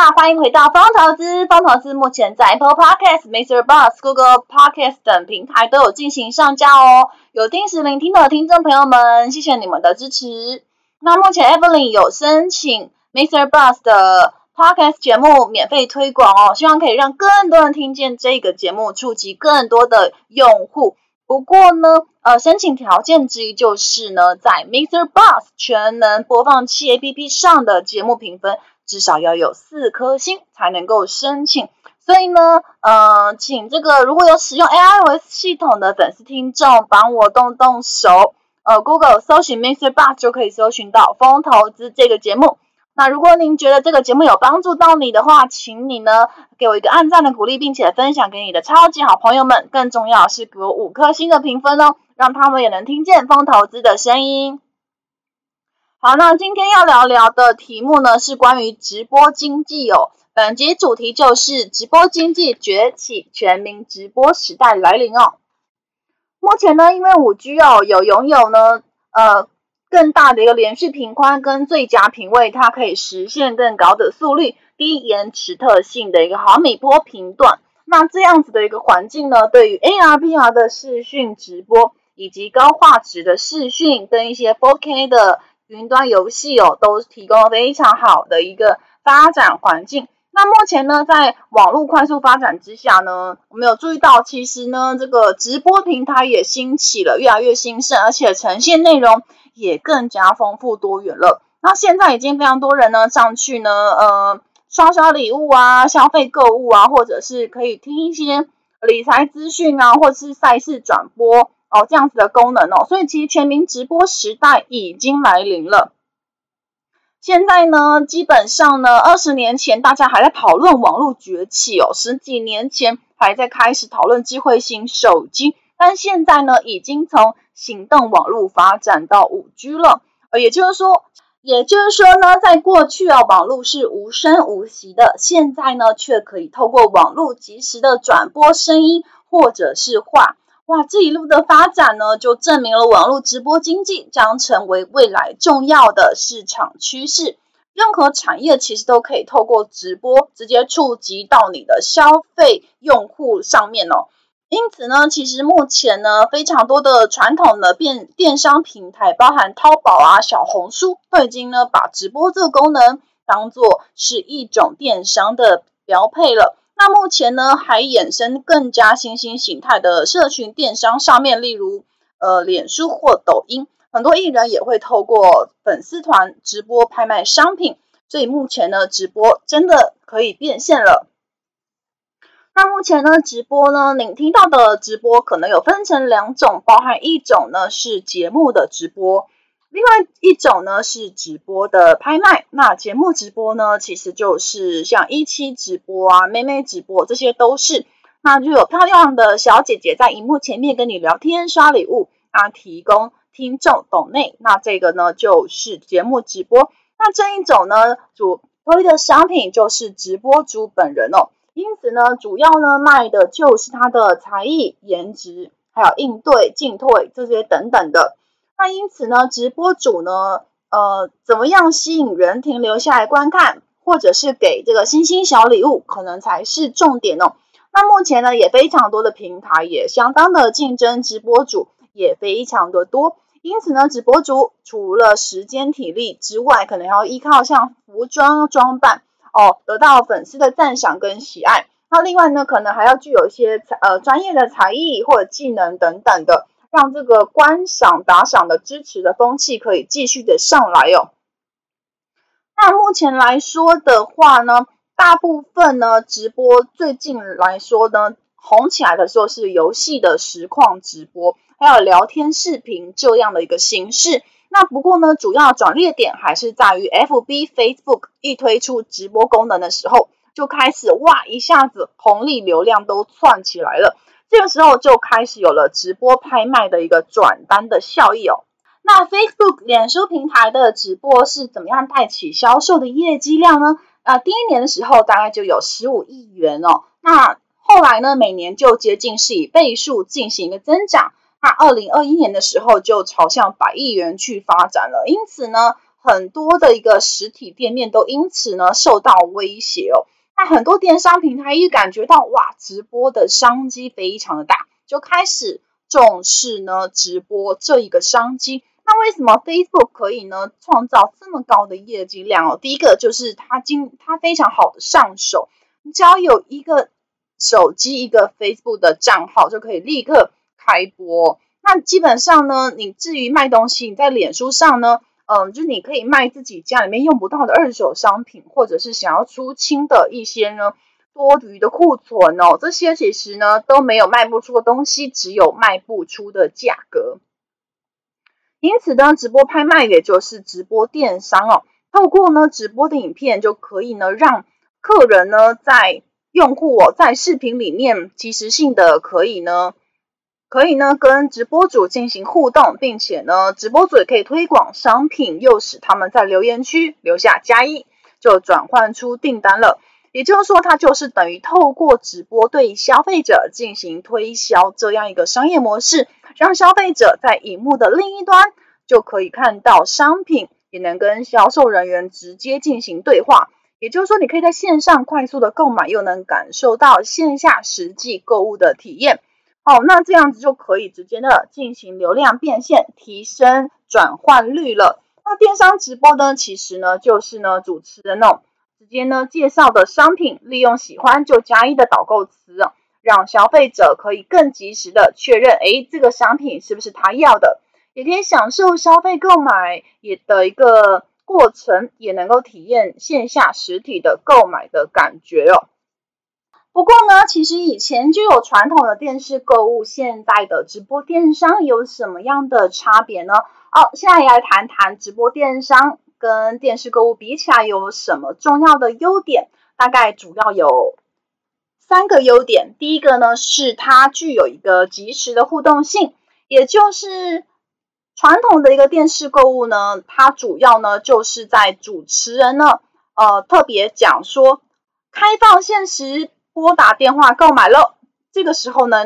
大家好，欢迎回到方投资。方投资目前在 Apple Podcast、Mr. Boss、Google Podcast 等平台都有进行上架哦。有定时聆听的听众朋友们，谢谢你们的支持。那目前 Evelyn 有申请 Mr. Boss 的 Podcast 节目免费推广哦，希望可以让更多人听见这个节目，触及更多的用户。不过呢，呃，申请条件之一就是呢，在 Mr. Boss 全能播放器 APP 上的节目评分。至少要有四颗星才能够申请，所以呢，呃，请这个如果有使用 iOS 系统的粉丝听众帮我动动手，呃，Google 搜寻 Mr. Bus 就可以搜寻到风投资这个节目。那如果您觉得这个节目有帮助到你的话，请你呢给我一个按赞的鼓励，并且分享给你的超级好朋友们。更重要是给我五颗星的评分哦，让他们也能听见风投资的声音。好，那今天要聊聊的题目呢，是关于直播经济哦。本集主题就是直播经济崛起，全民直播时代来临哦。目前呢，因为五 G 哦有拥有呢呃更大的一个连续频宽跟最佳频位，它可以实现更高的速率、低延迟特性的一个毫米波频段。那这样子的一个环境呢，对于 AR、VR 的视讯直播以及高画质的视讯跟一些 4K 的云端游戏哦，都提供非常好的一个发展环境。那目前呢，在网络快速发展之下呢，我们有注意到，其实呢，这个直播平台也兴起了，越来越兴盛，而且呈现内容也更加丰富多元了。那现在已经非常多人呢上去呢，呃，刷刷礼物啊，消费购物啊，或者是可以听一些理财资讯啊，或者是赛事转播。哦，这样子的功能哦，所以其实全民直播时代已经来临了。现在呢，基本上呢，二十年前大家还在讨论网络崛起哦，十几年前还在开始讨论智慧型手机，但现在呢，已经从行动网络发展到五 G 了。呃，也就是说，也就是说呢，在过去啊，网络是无声无息的，现在呢，却可以透过网络及时的转播声音或者是画。哇，这一路的发展呢，就证明了网络直播经济将成为未来重要的市场趋势。任何产业其实都可以透过直播直接触及到你的消费用户上面哦。因此呢，其实目前呢，非常多的传统的电电商平台，包含淘宝啊、小红书，都已经呢把直播这个功能当做是一种电商的标配了。那目前呢，还衍生更加新兴形态的社群电商上面，例如呃，脸书或抖音，很多艺人也会透过粉丝团直播拍卖商品，所以目前呢，直播真的可以变现了。那目前呢，直播呢，您听到的直播可能有分成两种，包含一种呢是节目的直播。另外一种呢是直播的拍卖，那节目直播呢，其实就是像一期直播啊、妹妹直播，这些都是，那就有漂亮的小姐姐在荧幕前面跟你聊天、刷礼物啊，提供听众抖内，那这个呢就是节目直播。那这一种呢，主推的商品就是直播主本人哦，因此呢，主要呢卖的就是他的才艺、颜值，还有应对进退这些等等的。那因此呢，直播主呢，呃，怎么样吸引人停留下来观看，或者是给这个星星小礼物，可能才是重点哦。那目前呢，也非常多的平台也相当的竞争，直播主也非常的多。因此呢，直播主除了时间体力之外，可能要依靠像服装装扮哦，得到粉丝的赞赏跟喜爱。那另外呢，可能还要具有一些呃专业的才艺或者技能等等的。让这个观赏打赏的支持的风气可以继续的上来哦。那目前来说的话呢，大部分呢直播最近来说呢红起来的时候是游戏的实况直播，还有聊天视频这样的一个形式。那不过呢，主要转捩点还是在于 FB、Facebook 一推出直播功能的时候，就开始哇一下子红利流量都窜起来了。这个时候就开始有了直播拍卖的一个转单的效益哦。那 Facebook 脸书平台的直播是怎么样带起销售的业绩量呢？啊、呃，第一年的时候大概就有十五亿元哦。那后来呢，每年就接近是以倍数进行一个增长。那二零二一年的时候就朝向百亿元去发展了。因此呢，很多的一个实体店面都因此呢受到威胁哦。那很多电商平台一感觉到哇，直播的商机非常的大，就开始重视呢直播这一个商机。那为什么 Facebook 可以呢创造这么高的业绩量哦？第一个就是它经它非常好的上手，你只要有一个手机一个 Facebook 的账号就可以立刻开播。那基本上呢，你至于卖东西，你在脸书上呢。嗯，就是你可以卖自己家里面用不到的二手商品，或者是想要出清的一些呢多余的库存哦，这些其实呢都没有卖不出的东西，只有卖不出的价格。因此呢，直播拍卖也就是直播电商哦，透过呢直播的影片就可以呢让客人呢在用户哦在视频里面及时性的可以呢。可以呢，跟直播主进行互动，并且呢，直播主也可以推广商品，诱使他们在留言区留下加一，就转换出订单了。也就是说，它就是等于透过直播对消费者进行推销这样一个商业模式，让消费者在荧幕的另一端就可以看到商品，也能跟销售人员直接进行对话。也就是说，你可以在线上快速的购买，又能感受到线下实际购物的体验。哦，那这样子就可以直接的进行流量变现，提升转换率了。那电商直播呢，其实呢就是呢主持人哦直接呢介绍的商品，利用喜欢就加一的导购词，让消费者可以更及时的确认，诶，这个商品是不是他要的，也可以享受消费购买也的一个过程，也能够体验线下实体的购买的感觉哦。不过呢，其实以前就有传统的电视购物，现在的直播电商有什么样的差别呢？哦，现在来谈谈直播电商跟电视购物比起来有什么重要的优点。大概主要有三个优点。第一个呢，是它具有一个即时的互动性，也就是传统的一个电视购物呢，它主要呢就是在主持人呢，呃，特别讲说开放限时。拨打电话购买了，这个时候呢，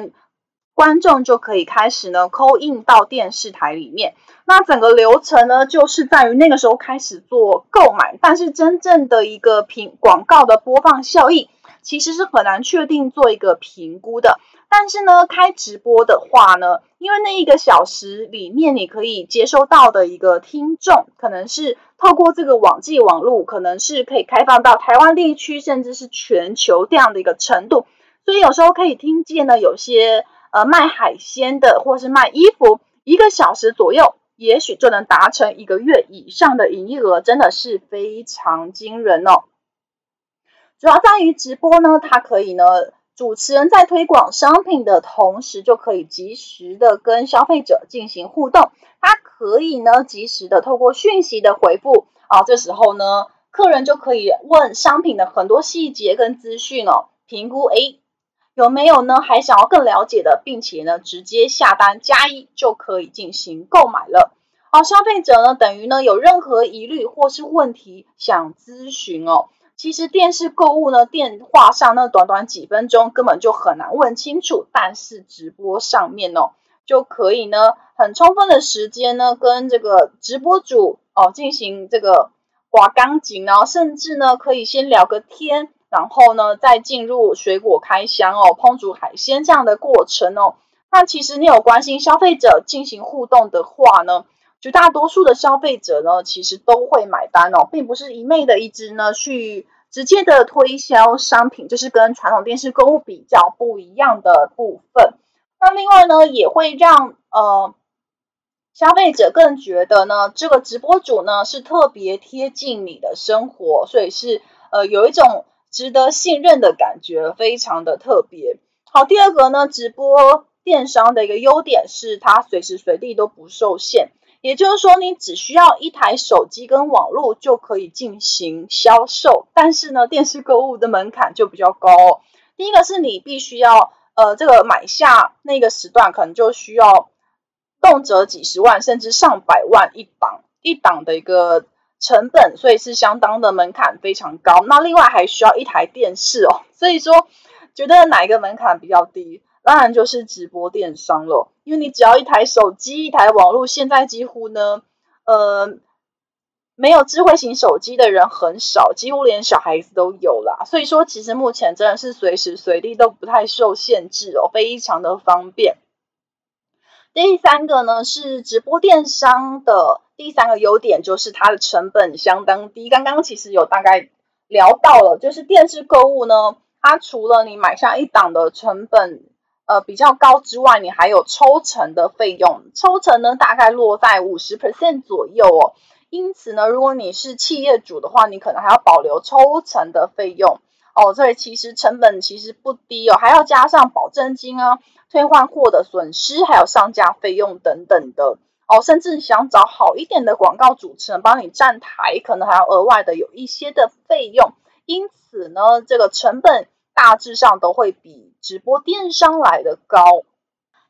观众就可以开始呢 call in 到电视台里面。那整个流程呢，就是在于那个时候开始做购买，但是真正的一个评广告的播放效益，其实是很难确定做一个评估的。但是呢，开直播的话呢，因为那一个小时里面，你可以接收到的一个听众，可能是透过这个网际网络，可能是可以开放到台湾地区，甚至是全球这样的一个程度。所以有时候可以听见呢，有些呃卖海鲜的，或是卖衣服，一个小时左右，也许就能达成一个月以上的营业额，真的是非常惊人哦。主要在于直播呢，它可以呢。主持人在推广商品的同时，就可以及时的跟消费者进行互动。他可以呢，及时的透过讯息的回复啊，这时候呢，客人就可以问商品的很多细节跟资讯哦，评估诶有没有呢，还想要更了解的，并且呢，直接下单加一就可以进行购买了。好，消费者呢，等于呢有任何疑虑或是问题想咨询哦。其实电视购物呢，电话上那短短几分钟根本就很难问清楚，但是直播上面哦，就可以呢很充分的时间呢跟这个直播主哦进行这个刮钢琴，然后甚至呢可以先聊个天，然后呢再进入水果开箱哦，烹煮海鲜这样的过程哦。那其实你有关心消费者进行互动的话呢，绝大多数的消费者呢，其实都会买单哦，并不是一昧的一直呢去直接的推销商品，就是跟传统电视购物比较不一样的部分。那另外呢，也会让呃消费者更觉得呢，这个直播主呢是特别贴近你的生活，所以是呃有一种值得信任的感觉，非常的特别。好，第二个呢，直播电商的一个优点是它随时随地都不受限。也就是说，你只需要一台手机跟网络就可以进行销售，但是呢，电视购物的门槛就比较高。哦第一个是你必须要呃，这个买下那个时段可能就需要动辄几十万甚至上百万一档一档的一个成本，所以是相当的门槛非常高。那另外还需要一台电视哦，所以说觉得哪一个门槛比较低？当然就是直播电商了，因为你只要一台手机、一台网络，现在几乎呢，呃，没有智慧型手机的人很少，几乎连小孩子都有啦。所以说，其实目前真的是随时随地都不太受限制哦，非常的方便。第三个呢，是直播电商的第三个优点，就是它的成本相当低。刚刚其实有大概聊到了，就是电视购物呢，它除了你买下一档的成本。呃，比较高之外，你还有抽成的费用，抽成呢大概落在五十 percent 左右哦。因此呢，如果你是企业主的话，你可能还要保留抽成的费用哦。所以其实成本其实不低哦，还要加上保证金啊、退换货的损失，还有上架费用等等的哦。甚至想找好一点的广告主持人帮你站台，可能还要额外的有一些的费用。因此呢，这个成本。大致上都会比直播电商来的高，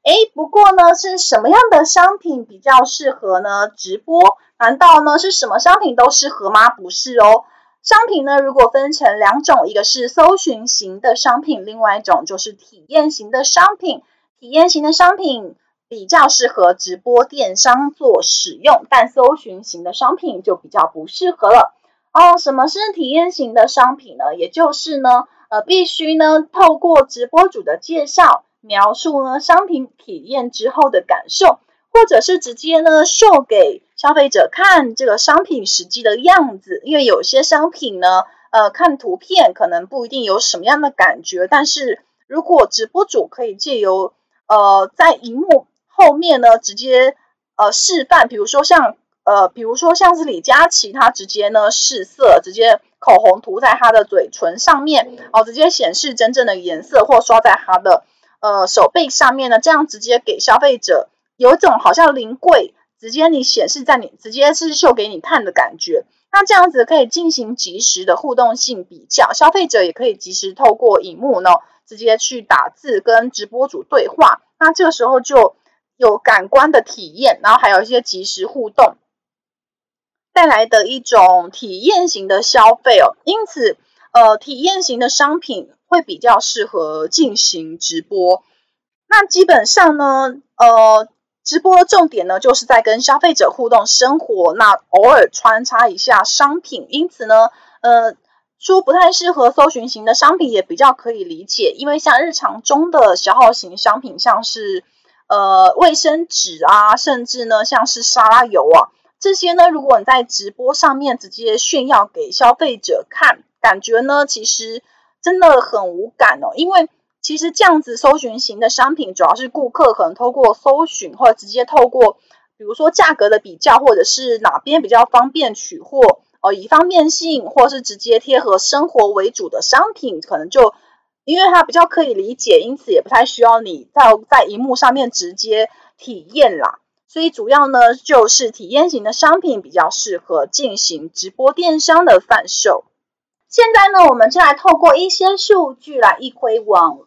哎，不过呢，是什么样的商品比较适合呢？直播？难道呢是什么商品都适合吗？不是哦，商品呢如果分成两种，一个是搜寻型的商品，另外一种就是体验型的商品。体验型的商品比较适合直播电商做使用，但搜寻型的商品就比较不适合了。哦，什么是体验型的商品呢？也就是呢。呃，必须呢，透过直播主的介绍，描述呢商品体验之后的感受，或者是直接呢秀给消费者看这个商品实际的样子。因为有些商品呢，呃，看图片可能不一定有什么样的感觉，但是如果直播主可以借由呃在荧幕后面呢直接呃示范，比如说像。呃，比如说像是李佳琦，他直接呢试色，直接口红涂在他的嘴唇上面，哦，直接显示真正的颜色，或刷在他的呃手背上面呢，这样直接给消费者有一种好像临柜，直接你显示在你，直接是秀给你看的感觉。那这样子可以进行即时的互动性比较，消费者也可以即时透过荧幕呢，直接去打字跟直播主对话。那这个时候就有感官的体验，然后还有一些即时互动。带来的一种体验型的消费哦，因此，呃，体验型的商品会比较适合进行直播。那基本上呢，呃，直播的重点呢，就是在跟消费者互动生活，那偶尔穿插一下商品。因此呢，呃，说不太适合搜寻型的商品也比较可以理解，因为像日常中的消耗型商品，像是呃卫生纸啊，甚至呢像是沙拉油啊。这些呢，如果你在直播上面直接炫耀给消费者看，感觉呢其实真的很无感哦。因为其实这样子搜寻型的商品，主要是顾客可能透过搜寻，或者直接透过，比如说价格的比较，或者是哪边比较方便取货，哦，以方便性，或是直接贴合生活为主的商品，可能就因为它比较可以理解，因此也不太需要你在在荧幕上面直接体验啦。所以主要呢，就是体验型的商品比较适合进行直播电商的贩售。现在呢，我们就来透过一些数据来一窥网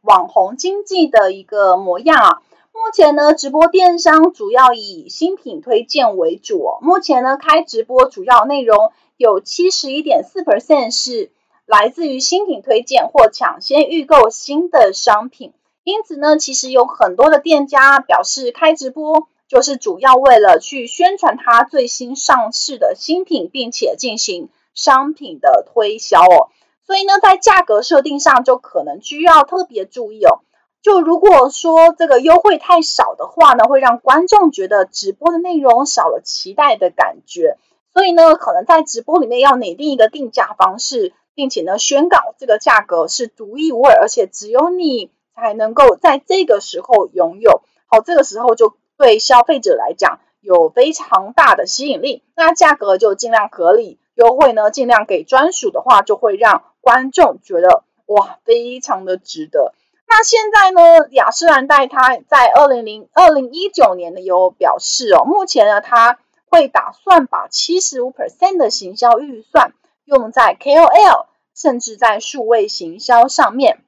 网红经济的一个模样啊。目前呢，直播电商主要以新品推荐为主哦。目前呢，开直播主要内容有七十一点四 percent 是来自于新品推荐或抢先预购新的商品。因此呢，其实有很多的店家表示开直播。就是主要为了去宣传它最新上市的新品，并且进行商品的推销哦。所以呢，在价格设定上就可能需要特别注意哦。就如果说这个优惠太少的话呢，会让观众觉得直播的内容少了期待的感觉。所以呢，可能在直播里面要拟定一个定价方式，并且呢，宣告这个价格是独一无二，而且只有你才能够在这个时候拥有。好，这个时候就。对消费者来讲有非常大的吸引力，那价格就尽量合理，优惠呢尽量给专属的话，就会让观众觉得哇，非常的值得。那现在呢，雅诗兰黛它在二零零二零一九年呢有表示哦，目前呢它会打算把七十五 percent 的行销预算用在 KOL，甚至在数位行销上面。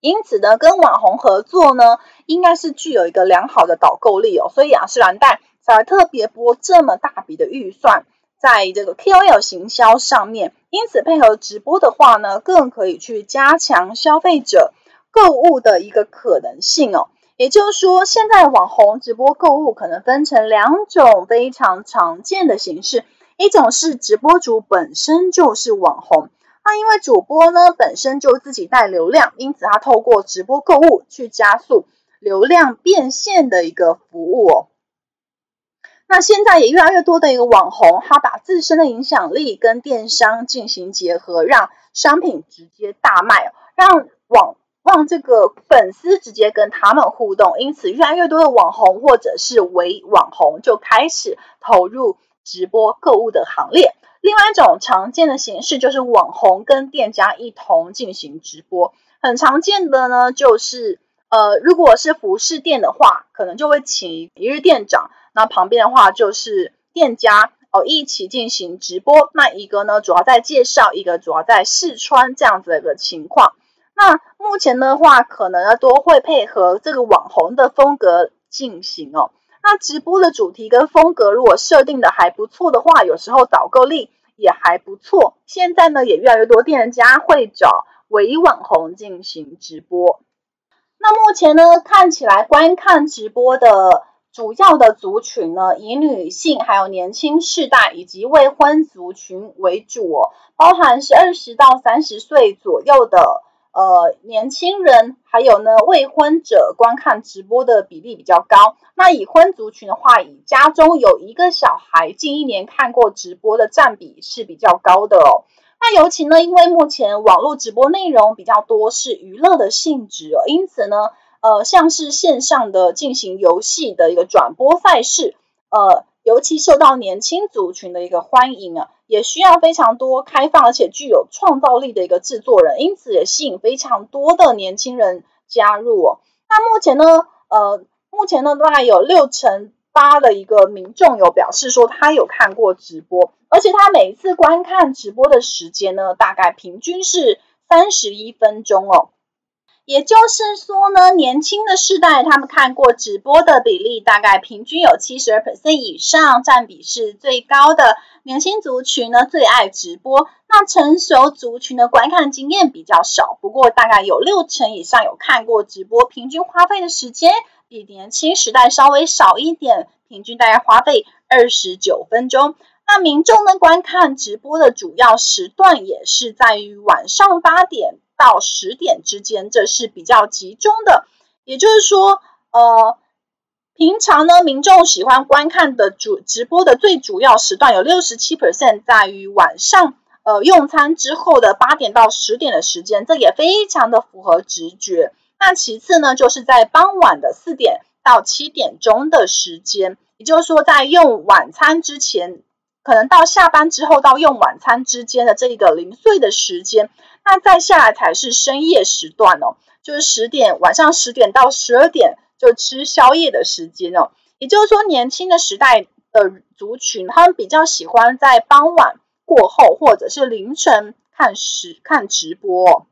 因此呢，跟网红合作呢，应该是具有一个良好的导购力哦。所以雅诗兰黛才特别拨这么大笔的预算在这个 KOL 行销上面。因此配合直播的话呢，更可以去加强消费者购物的一个可能性哦。也就是说，现在网红直播购物可能分成两种非常常见的形式，一种是直播主本身就是网红。那因为主播呢本身就自己带流量，因此他透过直播购物去加速流量变现的一个服务哦。那现在也越来越多的一个网红，他把自身的影响力跟电商进行结合，让商品直接大卖，让网让这个粉丝直接跟他们互动，因此越来越多的网红或者是伪网红就开始投入直播购物的行列。另外一种常见的形式就是网红跟店家一同进行直播，很常见的呢就是，呃，如果是服饰店的话，可能就会请一日店长，那旁边的话就是店家哦一起进行直播，那一个呢主要在介绍，一个主要在试穿这样子的一个情况。那目前的话，可能呢都会配合这个网红的风格进行哦。那直播的主题跟风格，如果设定的还不错的话，有时候导购力也还不错。现在呢，也越来越多店家会找伪网红进行直播。那目前呢，看起来观看直播的主要的族群呢，以女性、还有年轻世代以及未婚族群为主，包含是二十到三十岁左右的。呃，年轻人还有呢，未婚者观看直播的比例比较高。那已婚族群的话，以家中有一个小孩，近一年看过直播的占比是比较高的哦。那尤其呢，因为目前网络直播内容比较多是娱乐的性质哦，因此呢，呃，像是线上的进行游戏的一个转播赛事，呃。尤其受到年轻族群的一个欢迎啊，也需要非常多开放而且具有创造力的一个制作人，因此也吸引非常多的年轻人加入哦。那目前呢，呃，目前呢，大概有六成八的一个民众有表示说他有看过直播，而且他每一次观看直播的时间呢，大概平均是三十一分钟哦。也就是说呢，年轻的世代他们看过直播的比例大概平均有七十二 percent 以上，占比是最高的。年轻族群呢最爱直播，那成熟族群的观看经验比较少，不过大概有六成以上有看过直播，平均花费的时间比年轻时代稍微少一点，平均大概花费二十九分钟。那民众呢观看直播的主要时段也是在于晚上八点。到十点之间，这是比较集中的。也就是说，呃，平常呢，民众喜欢观看的主直播的最主要时段有六十七 percent 在于晚上，呃，用餐之后的八点到十点的时间，这也非常的符合直觉。那其次呢，就是在傍晚的四点到七点钟的时间，也就是说，在用晚餐之前，可能到下班之后到用晚餐之间的这一个零碎的时间。那再下来才是深夜时段哦，就是十点，晚上十点到十二点就吃宵夜的时间哦。也就是说，年轻的时代的族群，他们比较喜欢在傍晚过后或者是凌晨看时看直播。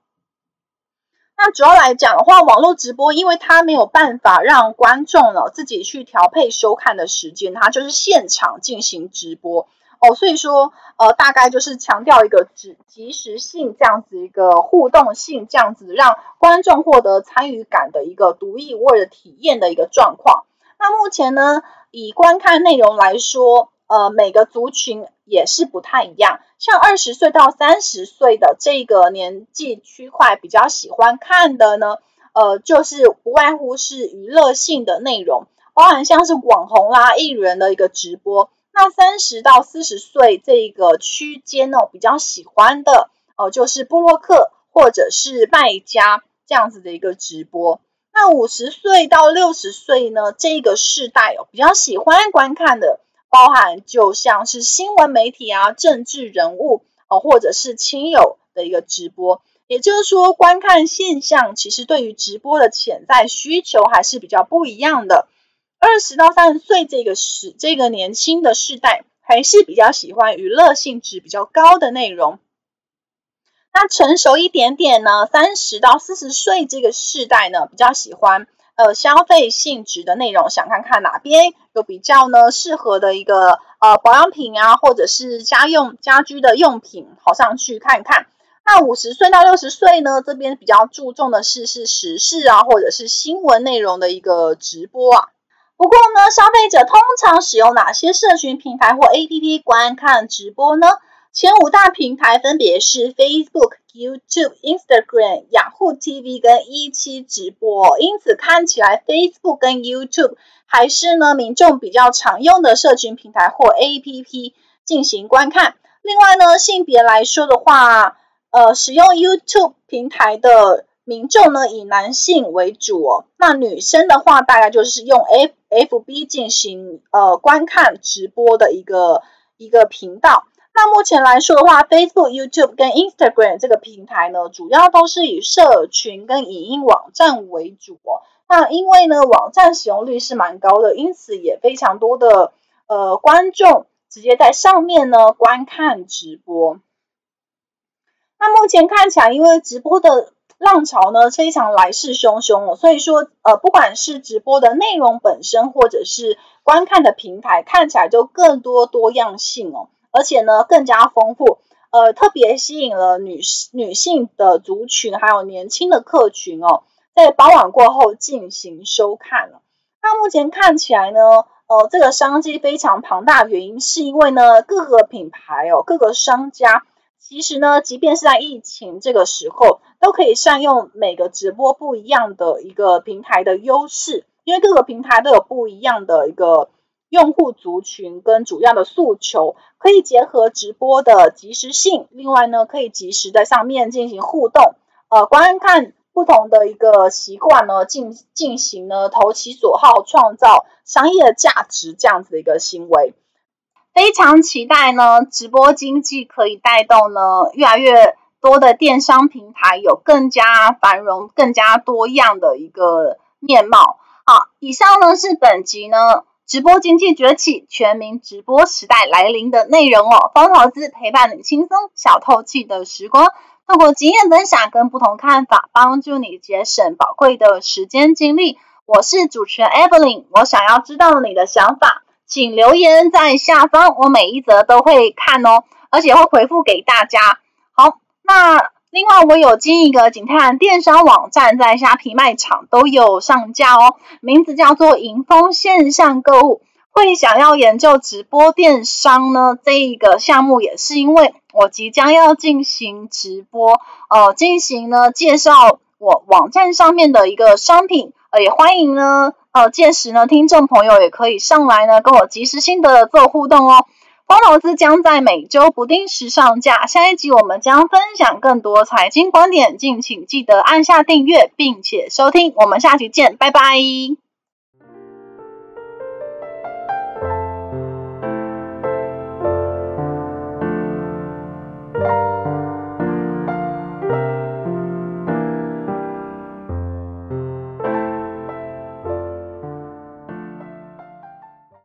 那主要来讲的话，网络直播，因为它没有办法让观众呢自己去调配收看的时间，它就是现场进行直播。哦，所以说，呃，大概就是强调一个即即时性这样子一个互动性，这样子让观众获得参与感的一个独一无二的体验的一个状况。那目前呢，以观看内容来说，呃，每个族群也是不太一样。像二十岁到三十岁的这个年纪区块，比较喜欢看的呢，呃，就是不外乎是娱乐性的内容，包含像是网红啦、艺人的一个直播。那三十到四十岁这个区间呢，比较喜欢的哦，就是布洛克或者是卖家这样子的一个直播。那五十岁到六十岁呢，这个世代哦，比较喜欢观看的，包含就像是新闻媒体啊、政治人物哦，或者是亲友的一个直播。也就是说，观看现象其实对于直播的潜在需求还是比较不一样的。二十到三十岁这个时这个年轻的世代，还是比较喜欢娱乐性质比较高的内容。那成熟一点点呢，三十到四十岁这个世代呢，比较喜欢呃消费性质的内容，想看看哪边有比较呢适合的一个呃保养品啊，或者是家用家居的用品，好上去看看。那五十岁到六十岁呢，这边比较注重的是是时事啊，或者是新闻内容的一个直播啊。不过呢，消费者通常使用哪些社群平台或 APP 观看直播呢？前五大平台分别是 Facebook、YouTube、Instagram、雅虎 TV 跟一期直播。因此看起来 Facebook 跟 YouTube 还是呢民众比较常用的社群平台或 APP 进行观看。另外呢，性别来说的话，呃，使用 YouTube 平台的民众呢以男性为主哦。那女生的话，大概就是用 F FB 进行呃观看直播的一个一个频道。那目前来说的话，Facebook、YouTube 跟 Instagram 这个平台呢，主要都是以社群跟影音网站为主。那因为呢，网站使用率是蛮高的，因此也非常多的呃观众直接在上面呢观看直播。那目前看起来，因为直播的浪潮呢非常来势汹汹哦，所以说呃，不管是直播的内容本身，或者是观看的平台，看起来就更多多样性哦。而且呢，更加丰富，呃，特别吸引了女女性的族群，还有年轻的客群哦，在傍晚过后进行收看了。那目前看起来呢，呃，这个商机非常庞大，原因是因为呢，各个品牌哦，各个商家，其实呢，即便是在疫情这个时候，都可以善用每个直播不一样的一个平台的优势，因为各个平台都有不一样的一个。用户族群跟主要的诉求，可以结合直播的即时性，另外呢，可以及时在上面进行互动，呃，观看不同的一个习惯呢，进进行呢投其所好，创造商业价值这样子的一个行为，非常期待呢，直播经济可以带动呢越来越多的电商平台有更加繁荣、更加多样的一个面貌。好，以上呢是本集呢。直播经济崛起，全民直播时代来临的内容哦。风投资陪伴你轻松小透气的时光，透过经验分享跟不同看法，帮助你节省宝贵的时间精力。我是主持人 Evelyn，我想要知道你的想法，请留言在下方，我每一则都会看哦，而且会回复给大家。好，那。另外，我有经营一个景泰蓝电商网站，在虾皮卖场都有上架哦，名字叫做莹丰线上购物。会想要研究直播电商呢，这一个项目也是因为我即将要进行直播，呃，进行呢介绍我网站上面的一个商品，呃，也欢迎呢，呃，届时呢，听众朋友也可以上来呢，跟我及时性的做互动哦。光投资将在每周不定时上架，下一集我们将分享更多财经观点，敬请记得按下订阅并且收听，我们下期见，拜拜。